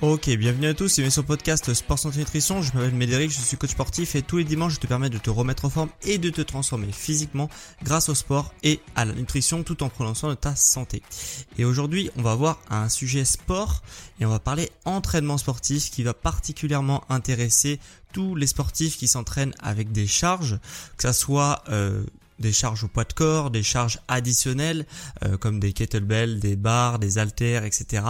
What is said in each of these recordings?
Ok, bienvenue à tous, c'est sur podcast Sport Santé Nutrition. Je m'appelle Médéric, je suis coach sportif et tous les dimanches je te permets de te remettre en forme et de te transformer physiquement grâce au sport et à la nutrition tout en prenant soin de ta santé. Et aujourd'hui, on va voir un sujet sport et on va parler entraînement sportif qui va particulièrement intéresser tous les sportifs qui s'entraînent avec des charges, que ça soit euh, des charges au poids de corps, des charges additionnelles euh, comme des kettlebells, des barres, des haltères, etc.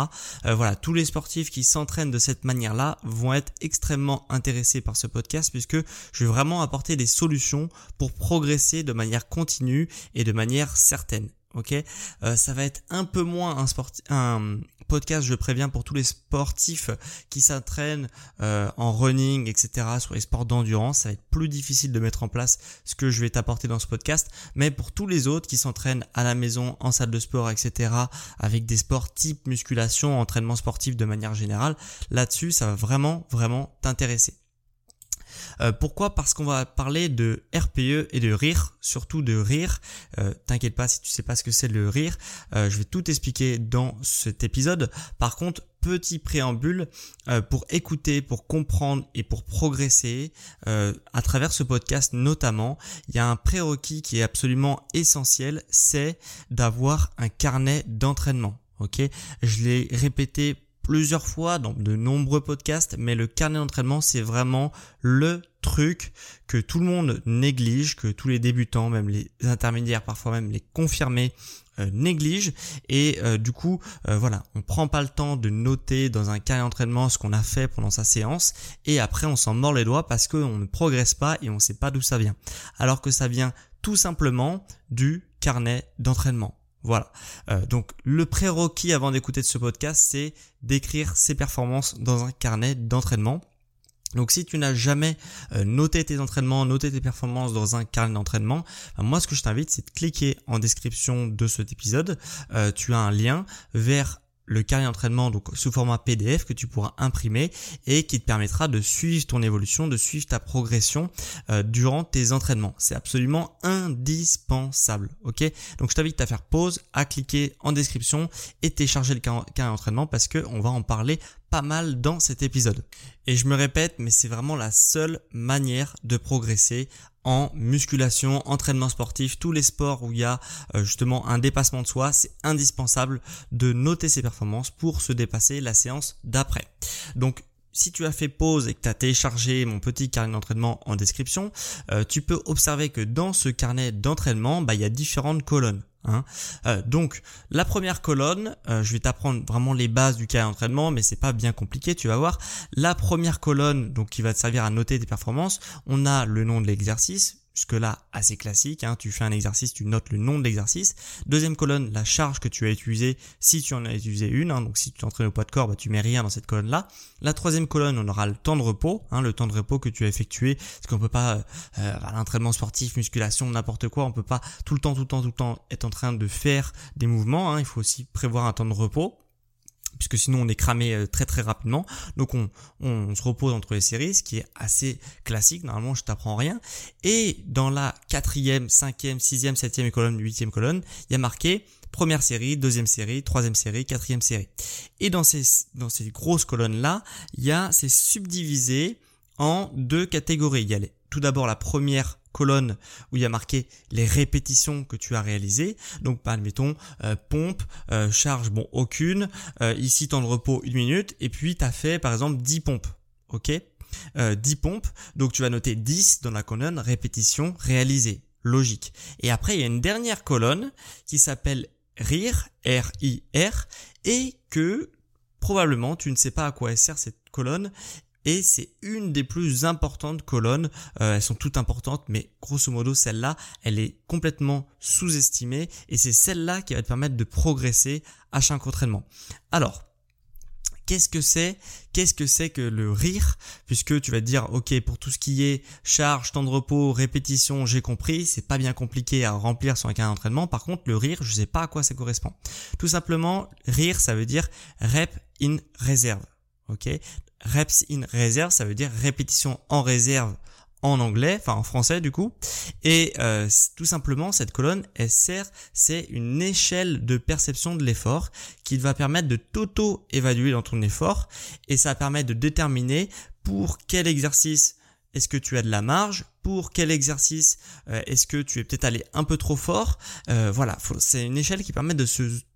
Euh, voilà, tous les sportifs qui s'entraînent de cette manière-là vont être extrêmement intéressés par ce podcast puisque je vais vraiment apporter des solutions pour progresser de manière continue et de manière certaine ok? Euh, Ça va être un peu moins un, sport, un podcast, je préviens, pour tous les sportifs qui s'entraînent euh, en running, etc., sur les sports d'endurance. Ça va être plus difficile de mettre en place ce que je vais t'apporter dans ce podcast. Mais pour tous les autres qui s'entraînent à la maison, en salle de sport, etc., avec des sports type musculation, entraînement sportif de manière générale, là-dessus, ça va vraiment, vraiment t'intéresser. Euh, pourquoi? Parce qu'on va parler de RPE et de rire, surtout de rire. Euh, T'inquiète pas si tu sais pas ce que c'est le rire, euh, je vais tout expliquer dans cet épisode. Par contre, petit préambule euh, pour écouter, pour comprendre et pour progresser à travers ce podcast notamment, il y a un prérequis qui est absolument essentiel, c'est d'avoir un carnet d'entraînement. Ok, je l'ai répété plusieurs fois dans de nombreux podcasts, mais le carnet d'entraînement, c'est vraiment le truc que tout le monde néglige, que tous les débutants, même les intermédiaires, parfois même les confirmés, euh, négligent. Et euh, du coup, euh, voilà, on prend pas le temps de noter dans un carnet d'entraînement ce qu'on a fait pendant sa séance, et après on s'en mord les doigts parce qu'on ne progresse pas et on sait pas d'où ça vient. Alors que ça vient tout simplement du carnet d'entraînement. Voilà. Euh, donc le prérequis avant d'écouter ce podcast, c'est d'écrire ses performances dans un carnet d'entraînement. Donc si tu n'as jamais euh, noté tes entraînements, noté tes performances dans un carnet d'entraînement, ben, moi ce que je t'invite c'est de cliquer en description de cet épisode. Euh, tu as un lien vers le carnet d'entraînement donc sous format PDF que tu pourras imprimer et qui te permettra de suivre ton évolution, de suivre ta progression euh, durant tes entraînements. C'est absolument indispensable, ok? Donc je t'invite à faire pause, à cliquer en description et télécharger le carnet d'entraînement parce que on va en parler pas mal dans cet épisode. Et je me répète, mais c'est vraiment la seule manière de progresser en musculation, entraînement sportif, tous les sports où il y a euh, justement un dépassement de soi, c'est indispensable de noter ses performances pour se dépasser la séance d'après. Donc si tu as fait pause et que tu as téléchargé mon petit carnet d'entraînement en description, euh, tu peux observer que dans ce carnet d'entraînement, bah, il y a différentes colonnes. Hein. Euh, donc la première colonne, euh, je vais t'apprendre vraiment les bases du cas d'entraînement, mais c'est pas bien compliqué, tu vas voir. La première colonne, donc qui va te servir à noter tes performances, on a le nom de l'exercice, Jusque-là, assez classique. Hein. Tu fais un exercice, tu notes le nom de. Deuxième colonne, la charge que tu as utilisée, si tu en as utilisé une. Hein. Donc si tu t'entraînes au poids de corps, bah, tu mets rien dans cette colonne-là. La troisième colonne, on aura le temps de repos, hein, le temps de repos que tu as effectué. Parce qu'on peut pas, euh, à l'entraînement sportif, musculation, n'importe quoi, on peut pas tout le temps, tout le temps, tout le temps être en train de faire des mouvements. Hein. Il faut aussi prévoir un temps de repos puisque sinon on est cramé euh, très très rapidement. Donc on, on, se repose entre les séries, ce qui est assez classique. Normalement, je t'apprends rien. Et dans la quatrième, cinquième, sixième, septième colonne, huitième colonne, il y a marqué première série, deuxième série, troisième série, quatrième série. Et dans ces, dans ces grosses colonnes-là, il y a, c'est subdivisé en deux catégories. Il y a tout d'abord la première colonne où il y a marqué les répétitions que tu as réalisées. Donc, admettons, euh, pompe, euh, charge, bon, aucune. Euh, ici, temps de repos, une minute. Et puis, tu as fait, par exemple, 10 pompes. OK? 10 pompes. Donc, tu vas noter 10 dans la colonne répétition réalisée. Logique. Et après, il y a une dernière colonne qui s'appelle rire, R-I-R, et que probablement tu ne sais pas à quoi elle sert cette colonne et c'est une des plus importantes colonnes. Euh, elles sont toutes importantes, mais grosso modo, celle-là, elle est complètement sous-estimée et c'est celle-là qui va te permettre de progresser à chaque entraînement. Alors, qu'est-ce que c'est? Qu'est-ce que c'est que le rire? Puisque tu vas te dire, ok, pour tout ce qui est charge, temps de repos, répétition, j'ai compris, c'est pas bien compliqué à remplir sur un cas d'entraînement. Par contre, le rire, je sais pas à quoi ça correspond. Tout simplement, rire, ça veut dire rep in réserve. Ok, reps in reserve, ça veut dire répétition en réserve en anglais, enfin en français du coup. Et euh, tout simplement, cette colonne, sert, c'est une échelle de perception de l'effort qui va permettre de t'auto-évaluer dans ton effort et ça va permettre de déterminer pour quel exercice est-ce que tu as de la marge? Pour quel exercice? Euh, est-ce que tu es peut-être allé un peu trop fort? Euh, Voilà, c'est une échelle qui permet de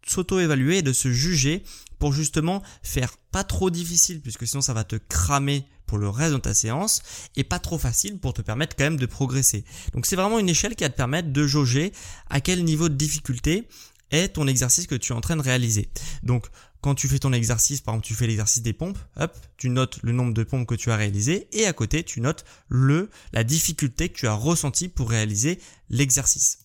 s'auto-évaluer et de se juger pour justement faire pas trop difficile puisque sinon ça va te cramer pour le reste de ta séance et pas trop facile pour te permettre quand même de progresser. Donc c'est vraiment une échelle qui va te permettre de jauger à quel niveau de difficulté est ton exercice que tu es en train de réaliser. Donc quand tu fais ton exercice, par exemple tu fais l'exercice des pompes, hop, tu notes le nombre de pompes que tu as réalisé et à côté tu notes le la difficulté que tu as ressenti pour réaliser l'exercice.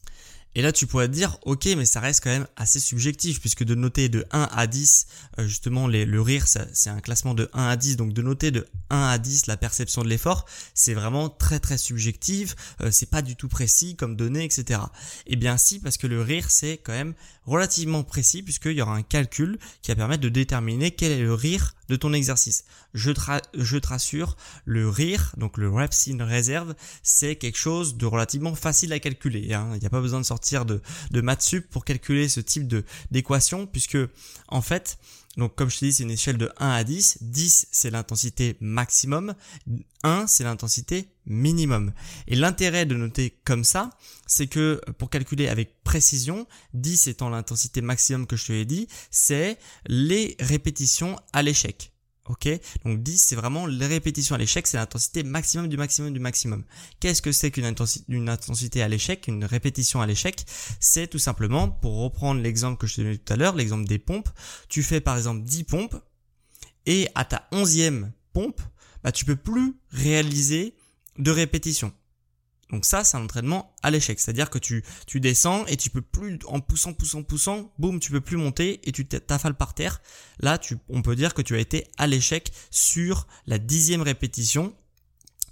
Et là, tu pourrais te dire, ok, mais ça reste quand même assez subjectif, puisque de noter de 1 à 10, euh, justement, les, le rire, c'est un classement de 1 à 10, donc de noter de 1 à 10 la perception de l'effort, c'est vraiment très très subjectif, euh, c'est pas du tout précis comme données, etc. Eh bien si, parce que le rire, c'est quand même relativement précis, puisqu'il y aura un calcul qui va permettre de déterminer quel est le rire de ton exercice. Je te, rassure, le rire, donc le reps in reserve, c'est quelque chose de relativement facile à calculer. Hein. Il n'y a pas besoin de sortir de, de maths sup pour calculer ce type de d'équation, puisque en fait, donc comme je te dis, c'est une échelle de 1 à 10. 10, c'est l'intensité maximum. 1, c'est l'intensité minimum. Et l'intérêt de noter comme ça, c'est que pour calculer avec précision, 10 étant l'intensité maximum que je te l'ai dit, c'est les répétitions à l'échec. Ok Donc 10, c'est vraiment les répétitions à l'échec, c'est l'intensité maximum du maximum du maximum. Qu'est-ce que c'est qu'une intensité, à l'échec, une répétition à l'échec? C'est tout simplement, pour reprendre l'exemple que je te donnais tout à l'heure, l'exemple des pompes, tu fais par exemple 10 pompes, et à ta onzième pompe, bah, tu peux plus réaliser de répétition. Donc ça, c'est un entraînement à l'échec. C'est-à-dire que tu, tu descends et tu peux plus, en poussant, poussant, poussant, boum, tu peux plus monter et tu t'affales par terre. Là, tu, on peut dire que tu as été à l'échec sur la dixième répétition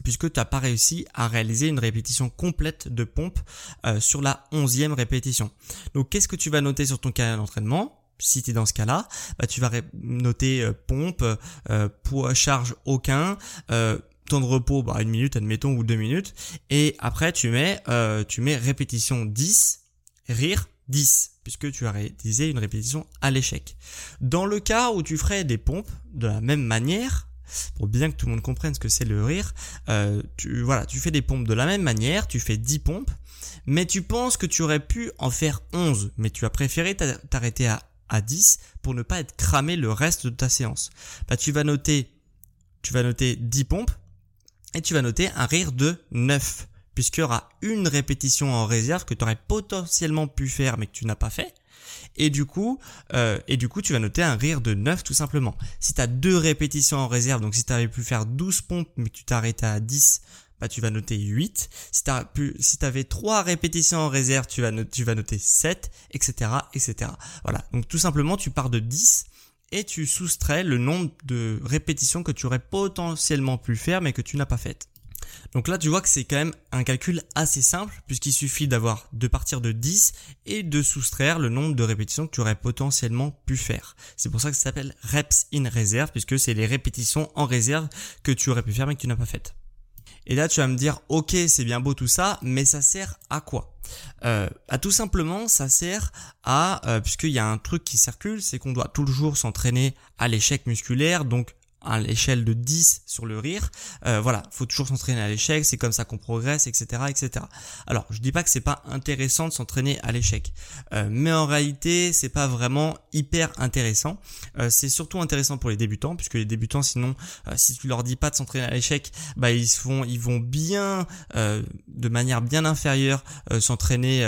puisque tu n'as pas réussi à réaliser une répétition complète de pompe euh, sur la onzième répétition. Donc qu'est-ce que tu vas noter sur ton carnet d'entraînement? Si tu es dans ce cas-là, bah, tu vas noter euh, pompe, euh, poids charge aucun, euh, temps de repos, bah, une minute, admettons, ou deux minutes. Et après, tu mets, euh, tu mets répétition 10, rire 10, puisque tu as réalisé une répétition à l'échec. Dans le cas où tu ferais des pompes de la même manière, pour bien que tout le monde comprenne ce que c'est le rire, euh, tu, voilà, tu fais des pompes de la même manière, tu fais 10 pompes, mais tu penses que tu aurais pu en faire 11, mais tu as préféré t'arrêter à, à 10 pour ne pas être cramé le reste de ta séance. Bah, tu vas noter, tu vas noter 10 pompes, et tu vas noter un rire de 9 puisqu'il y aura une répétition en réserve que tu aurais potentiellement pu faire mais que tu n'as pas fait. Et du coup, euh, et du coup, tu vas noter un rire de 9 tout simplement. Si tu as deux répétitions en réserve, donc si tu avais pu faire 12 pompes mais que tu t'arrêtais à 10, bah tu vas noter 8. Si tu pu, si avais 3 répétitions en réserve, tu vas, tu vas noter 7, etc., etc. Voilà. Donc tout simplement, tu pars de 10 et tu soustrais le nombre de répétitions que tu aurais potentiellement pu faire mais que tu n'as pas faites. Donc là, tu vois que c'est quand même un calcul assez simple puisqu'il suffit d'avoir de partir de 10 et de soustraire le nombre de répétitions que tu aurais potentiellement pu faire. C'est pour ça que ça s'appelle reps in reserve puisque c'est les répétitions en réserve que tu aurais pu faire mais que tu n'as pas faites. Et là, tu vas me dire, ok, c'est bien beau tout ça, mais ça sert à quoi? Euh, à tout simplement, ça sert à, euh, puisqu'il y a un truc qui circule, c'est qu'on doit toujours s'entraîner à l'échec musculaire, donc à l'échelle de 10 sur le rire. Euh, voilà, faut toujours s'entraîner à l'échec, c'est comme ça qu'on progresse, etc., etc. Alors, je dis pas que c'est pas intéressant de s'entraîner à l'échec, euh, mais en réalité, c'est pas vraiment hyper intéressant. Euh, c'est surtout intéressant pour les débutants, puisque les débutants, sinon, euh, si tu leur dis pas de s'entraîner à l'échec, bah ils vont, ils vont bien, de manière bien inférieure, s'entraîner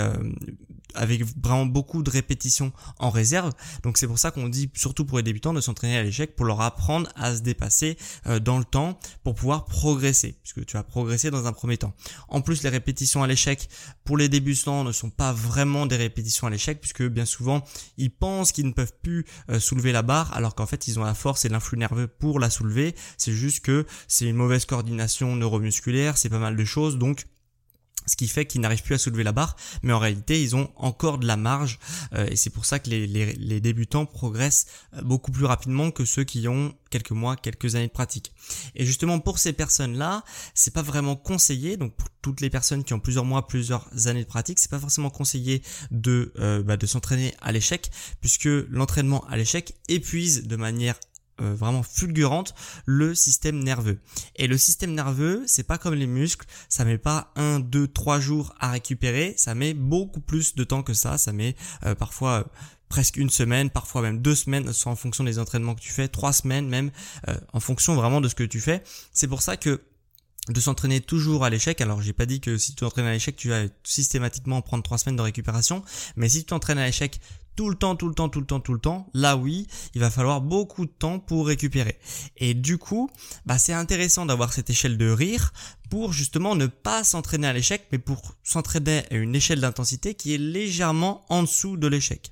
avec vraiment beaucoup de répétitions en réserve. Donc c'est pour ça qu'on dit surtout pour les débutants de s'entraîner à l'échec pour leur apprendre à se dépasser euh, dans le temps pour pouvoir progresser puisque tu vas progresser dans un premier temps. En plus les répétitions à l'échec pour les débutants ne sont pas vraiment des répétitions à l'échec puisque bien souvent ils pensent qu'ils ne peuvent plus euh, soulever la barre alors qu'en fait ils ont la force et l'influx nerveux pour la soulever. C'est juste que c'est une mauvaise coordination neuromusculaire, c'est pas mal de choses donc ce qui fait qu'ils n'arrivent plus à soulever la barre, mais en réalité ils ont encore de la marge euh, et c'est pour ça que les, débutants progressent euh, beaucoup plus rapidement que ceux qui ont quelques mois, quelques années de pratique. Et justement pour ces personnes-là, c'est pas vraiment conseillé, donc pour toutes les personnes qui ont plusieurs mois, plusieurs années de pratique, c'est pas forcément conseillé de euh, bah, de s'entraîner à l'échec, puisque l'entraînement à l'échec épuise de manière euh, vraiment fulgurante le système nerveux. Et le système nerveux, c'est pas comme les muscles, ça met pas un, deux, trois jours à récupérer, ça met beaucoup plus de temps que ça, ça met euh, parfois euh, presque une semaine, parfois même deux semaines, en fonction des entraînements que tu fais, trois semaines même, en fonction vraiment de ce que tu fais. C'est pour ça que de s'entraîner toujours à l'échec. Alors j'ai pas dit que si tu t'entraînes à l'échec, tu vas systématiquement prendre trois semaines de récupération, mais si tu t'entraînes à l'échec tout le temps, tout le temps, tout le temps, tout le temps, là oui, il va falloir beaucoup de temps pour récupérer. Et du coup, bah c'est intéressant d'avoir cette échelle de rire pour justement ne pas s'entraîner à l'échec, mais pour s'entraîner à une échelle d'intensité qui est légèrement en dessous de l'échec.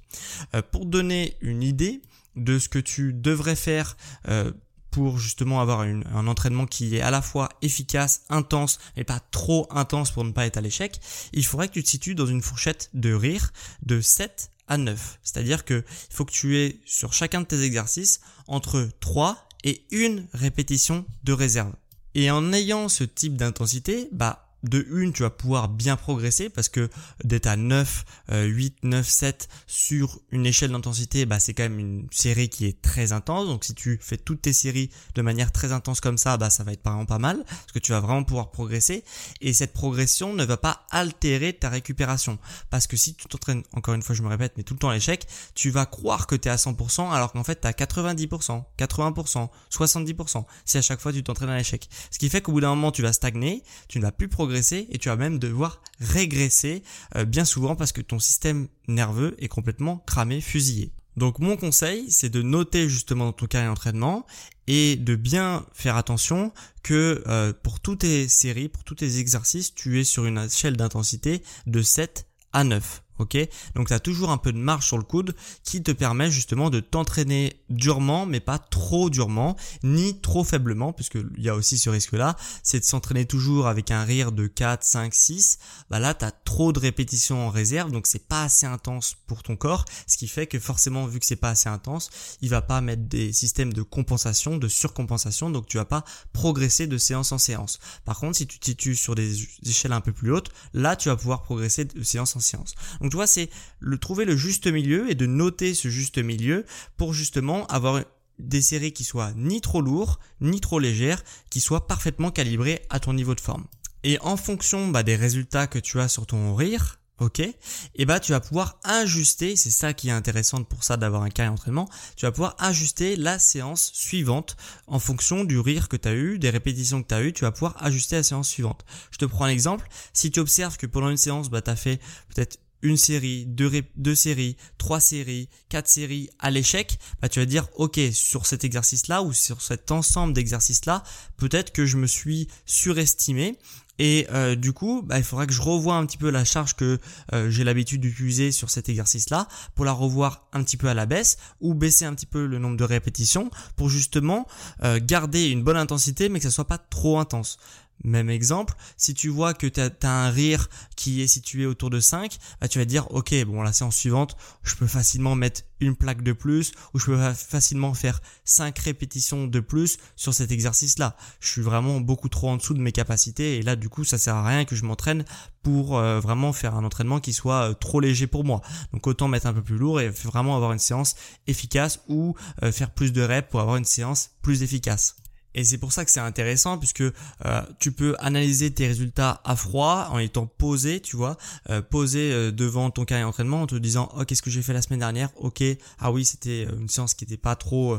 Euh, pour donner une idée de ce que tu devrais faire euh, pour justement avoir un entraînement qui est à la fois efficace, intense, mais pas trop intense pour ne pas être à l'échec, il faudrait que tu te situes dans une fourchette de rire de 7 à 9. C'est-à-dire que il faut que tu aies sur chacun de tes exercices entre 3 et une répétition de réserve. Et en ayant ce type d'intensité, bah de une, tu vas pouvoir bien progresser parce que d'être à 9, 8, 9, 7 sur une échelle d'intensité, bah, c'est quand même une série qui est très intense. Donc si tu fais toutes tes séries de manière très intense comme ça, bah, ça va être vraiment pas mal parce que tu vas vraiment pouvoir progresser. Et cette progression ne va pas altérer ta récupération. Parce que si tu t'entraînes, encore une fois, je me répète, mais tout le temps à l'échec, tu vas croire que tu es à 100% alors qu'en fait tu à 90%, 80%, 70% si à chaque fois tu t'entraînes à l'échec. Ce qui fait qu'au bout d'un moment tu vas stagner, tu ne vas plus progresser et tu vas même devoir régresser euh, bien souvent parce que ton système nerveux est complètement cramé, fusillé. Donc mon conseil, c'est de noter justement dans ton carnet d'entraînement et de bien faire attention que euh, pour toutes tes séries, pour tous tes exercices, tu es sur une échelle d'intensité de 7 à 9 ok? Donc tu as toujours un peu de marge sur le coude qui te permet justement de t'entraîner durement, mais pas trop durement, ni trop faiblement, puisque il y a aussi ce risque-là, c'est de s'entraîner toujours avec un rire de 4, 5, 6. Bah là, tu trop de répétitions en réserve, donc c'est pas assez intense pour ton corps, ce qui fait que forcément, vu que c'est pas assez intense, il va pas mettre des systèmes de compensation, de surcompensation, donc tu vas pas progresser de séance en séance. Par contre, si tu te situes sur des échelles un peu plus hautes, là, tu vas pouvoir progresser de séance en séance. Tu vois, c'est le trouver le juste milieu et de noter ce juste milieu pour justement avoir des séries qui soient ni trop lourdes, ni trop légères, qui soient parfaitement calibrées à ton niveau de forme. Et en fonction bah, des résultats que tu as sur ton rire, ok, et bah tu vas pouvoir ajuster, c'est ça qui est intéressant pour ça d'avoir un carré d'entraînement, tu vas pouvoir ajuster la séance suivante en fonction du rire que tu as eu, des répétitions que tu as eu, tu vas pouvoir ajuster la séance suivante. Je te prends un exemple, si tu observes que pendant une séance, bah tu as fait peut-être une série, deux, deux séries, trois séries, quatre séries à l'échec, bah tu vas dire ok sur cet exercice-là ou sur cet ensemble d'exercices-là, peut-être que je me suis surestimé et euh, du coup, bah, il faudra que je revoie un petit peu la charge que euh, j'ai l'habitude d'utiliser sur cet exercice-là pour la revoir un petit peu à la baisse ou baisser un petit peu le nombre de répétitions pour justement euh, garder une bonne intensité mais que ça soit pas trop intense. Même exemple, si tu vois que tu as, un rire qui est situé autour de 5, bah tu vas te dire, ok, bon, la séance suivante, je peux facilement mettre une plaque de plus ou je peux facilement faire 5 répétitions de plus sur cet exercice-là. Je suis vraiment beaucoup trop en dessous de mes capacités et là, du coup, ça sert à rien que je m'entraîne pour euh, vraiment faire un entraînement qui soit euh, trop léger pour moi. Donc autant mettre un peu plus lourd et vraiment avoir une séance efficace ou euh, faire plus de reps pour avoir une séance plus efficace. Et c'est pour ça que c'est intéressant puisque euh, tu peux analyser tes résultats à froid en étant posé, tu vois, euh, posé euh, devant ton carnet d'entraînement en te disant oh qu'est-ce que j'ai fait la semaine dernière, ok, ah oui c'était une séance qui n'était pas trop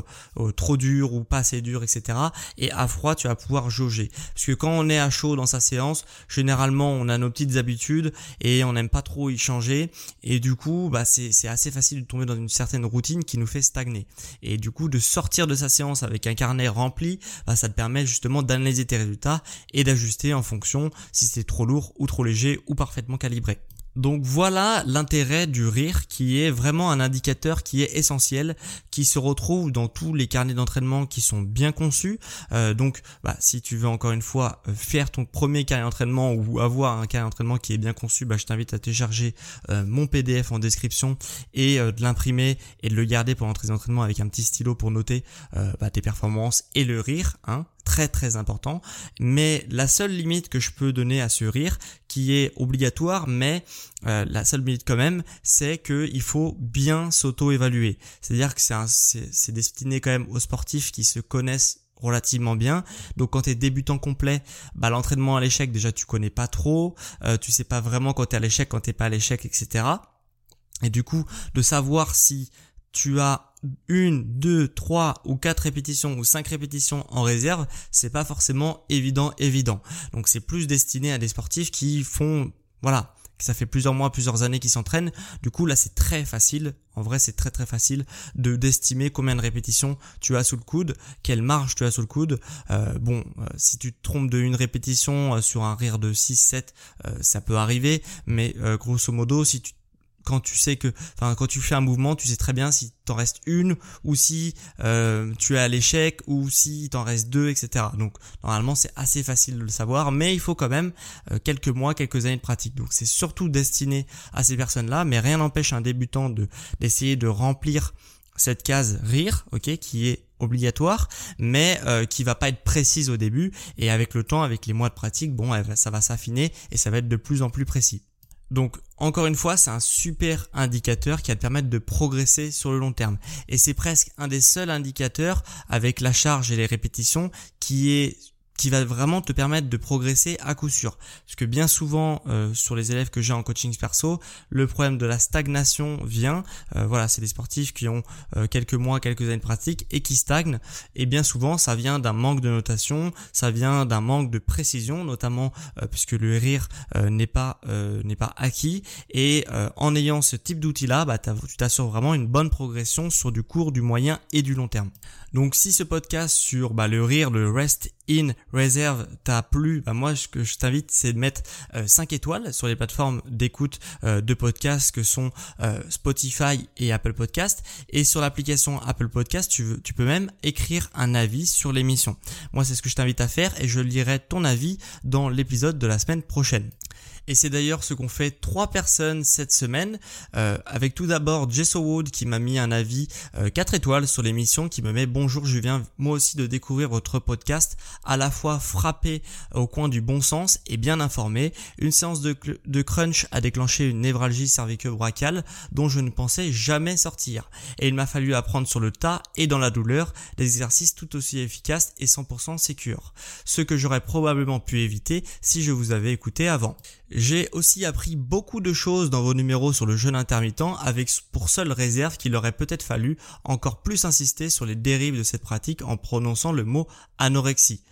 trop dure ou pas assez dure, etc. Et à froid tu vas pouvoir jauger. Parce que quand on est à chaud dans sa séance, généralement on a nos petites habitudes et on n'aime pas trop y changer. Et du coup bah c'est c'est assez facile de tomber dans une certaine routine qui nous fait stagner. Et du coup de sortir de sa séance avec un carnet rempli ça te permet justement d'analyser tes résultats et d'ajuster en fonction si c'est trop lourd ou trop léger ou parfaitement calibré. Donc voilà l'intérêt du rire qui est vraiment un indicateur qui est essentiel, qui se retrouve dans tous les carnets d'entraînement qui sont bien conçus. Euh, donc bah, si tu veux encore une fois euh, faire ton premier carnet d'entraînement ou avoir un carnet d'entraînement qui est bien conçu, bah, je t'invite à télécharger euh, mon PDF en description et de l'imprimer et de le garder pendant tes entraînements avec un petit stylo pour noter bah, tes performances et le rire. Hein, très très important. Mais la seule limite que je peux donner à ce rire, qui est obligatoire, mais euh, la seule limite quand même, c'est qu'il faut bien s'auto-évaluer. C'est-à-dire que c'est destiné quand même aux sportifs qui se connaissent relativement bien. Donc quand tu es débutant complet, bah l'entraînement à l'échec déjà tu connais pas trop, euh, tu sais pas vraiment quand tu es à l'échec, quand t'es pas à l'échec, etc. Et du coup, de savoir si tu as une, deux, trois ou quatre répétitions ou cinq répétitions en réserve, c'est pas forcément évident, évident. Donc c'est plus destiné à des sportifs qui font, voilà, ça fait plusieurs mois, plusieurs années qu'ils s'entraînent. Du coup, là, c'est très facile. En vrai, c'est très très facile de d'estimer combien de répétitions tu as sous le coude, quelle marge tu as sous le coude. Euh, bon, euh, si tu te trompes de une répétition euh, sur un rire de 6-7, ça peut arriver. Mais grosso modo, si tu quand tu sais que, enfin, quand tu fais un mouvement, tu sais très bien si t'en reste une ou si euh, tu es à l'échec ou si t'en reste deux, etc. Donc normalement c'est assez facile de le savoir, mais il faut quand même euh, quelques mois, quelques années de pratique. Donc c'est surtout destiné à ces personnes-là, mais rien n'empêche un débutant de d'essayer de remplir cette case rire, ok, qui est obligatoire, mais euh, qui va pas être précise au début. Et avec le temps, avec les mois de pratique, bon, ça va s'affiner et ça va être de plus en plus précis. Donc encore une fois, c'est un super indicateur qui va te permettre de progresser sur le long terme. Et c'est presque un des seuls indicateurs avec la charge et les répétitions qui est qui va vraiment te permettre de progresser à coup sûr. Parce que bien souvent, euh, sur les élèves que j'ai en coaching perso, le problème de la stagnation vient. Euh, voilà, c'est des sportifs qui ont euh, quelques mois, quelques années de pratique et qui stagnent. Et bien souvent, ça vient d'un manque de notation, ça vient d'un manque de précision, notamment puisque le rire n'est pas n'est pas acquis. Et en ayant ce type d'outil-là, bah, tu t'assures vraiment une bonne progression sur du court, du moyen et du long terme. Donc si ce podcast sur bah, le rire, le rest in reserve t'a plu, bah, moi ce que je t'invite c'est de mettre 5 euh, étoiles sur les plateformes d'écoute euh, de podcasts que sont euh, Spotify et Apple Podcast. Et sur l'application Apple Podcast, tu, peux même écrire un avis sur l'émission. Moi c'est ce que je t'invite à faire et je lirai ton avis dans l'épisode de la semaine prochaine. Et c'est d'ailleurs ce qu'ont fait trois personnes cette semaine, avec tout d'abord Jesso Wood qui m'a mis un avis 4 euh, étoiles sur l'émission, qui me met bonjour, je viens moi aussi de découvrir votre podcast, à la fois frappé au coin du bon sens et bien informé. Une séance de, de crunch a déclenché une névralgie cervico-brachiale dont je ne pensais jamais sortir. Et il m'a fallu apprendre sur le tas et dans la douleur des exercices tout aussi efficaces et 100% sécures. Ce que j'aurais probablement pu éviter si je vous avais écouté avant. J'ai aussi appris beaucoup de choses dans vos numéros sur le jeûne intermittent avec pour seule réserve qu'il aurait peut-être fallu encore plus insister sur les dérives de cette pratique en prononçant le mot anorexie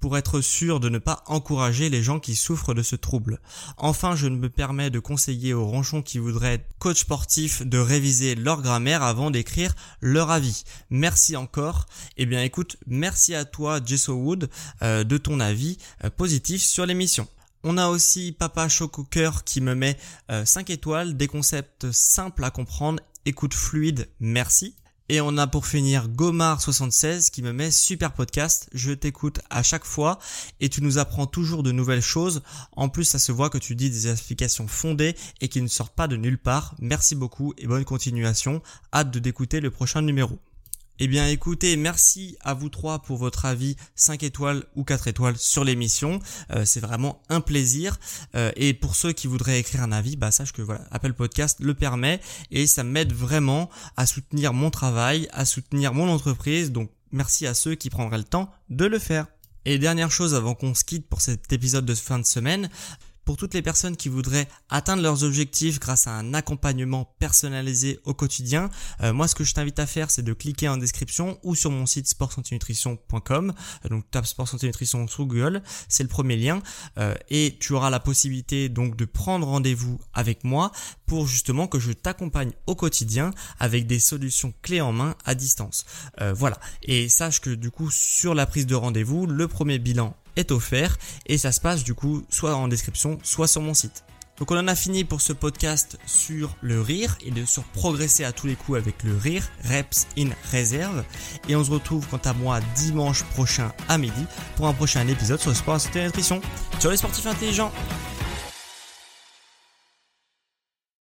pour être sûr de ne pas encourager les gens qui souffrent de ce trouble. Enfin, je me permets de conseiller aux ronchons qui voudraient être coach sportif de réviser leur grammaire avant d'écrire leur avis. Merci encore. Eh bien écoute, merci à toi Jesso Wood euh, de ton avis euh, positif sur l'émission. On a aussi Papa Cooker qui me met 5 euh, étoiles, des concepts simples à comprendre, écoute fluide, merci. Et on a pour finir Gomar76 qui me met super podcast. Je t'écoute à chaque fois et tu nous apprends toujours de nouvelles choses. En plus, ça se voit que tu dis des explications fondées et qui ne sortent pas de nulle part. Merci beaucoup et bonne continuation. Hâte de d'écouter le prochain numéro. Eh bien écoutez, merci à vous trois pour votre avis 5 étoiles ou 4 étoiles sur l'émission. Euh, c'est vraiment un plaisir. Euh, et pour ceux qui voudraient écrire un avis, bah sache que voilà, Apple Podcast le permet et ça m'aide vraiment à soutenir mon travail, à soutenir mon entreprise. Donc merci à ceux qui prendraient le temps de le faire. Et dernière chose avant qu'on se quitte pour cet épisode de fin de semaine, pour toutes les personnes qui voudraient atteindre leurs objectifs grâce à un accompagnement personnalisé au quotidien, euh, moi ce que je t'invite à faire c'est de cliquer en description ou sur mon site sportsantinutrition.com. Euh, donc tape sport santé nutrition sur Google, c'est le premier lien euh, et tu auras la possibilité donc de prendre rendez-vous avec moi pour justement que je t'accompagne au quotidien avec des solutions clés en main à distance. voilà. Et sache que du coup sur la prise de rendez-vous, le premier bilan est offert et ça se passe du coup soit en description, soit sur mon site. Donc on en a fini pour ce podcast sur le rire et de sur progresser à tous les coups avec le rire, reps in réserve. Et on se retrouve quant à moi dimanche prochain à midi pour un prochain épisode sur le sport et la nutrition. Sur les sportifs intelligents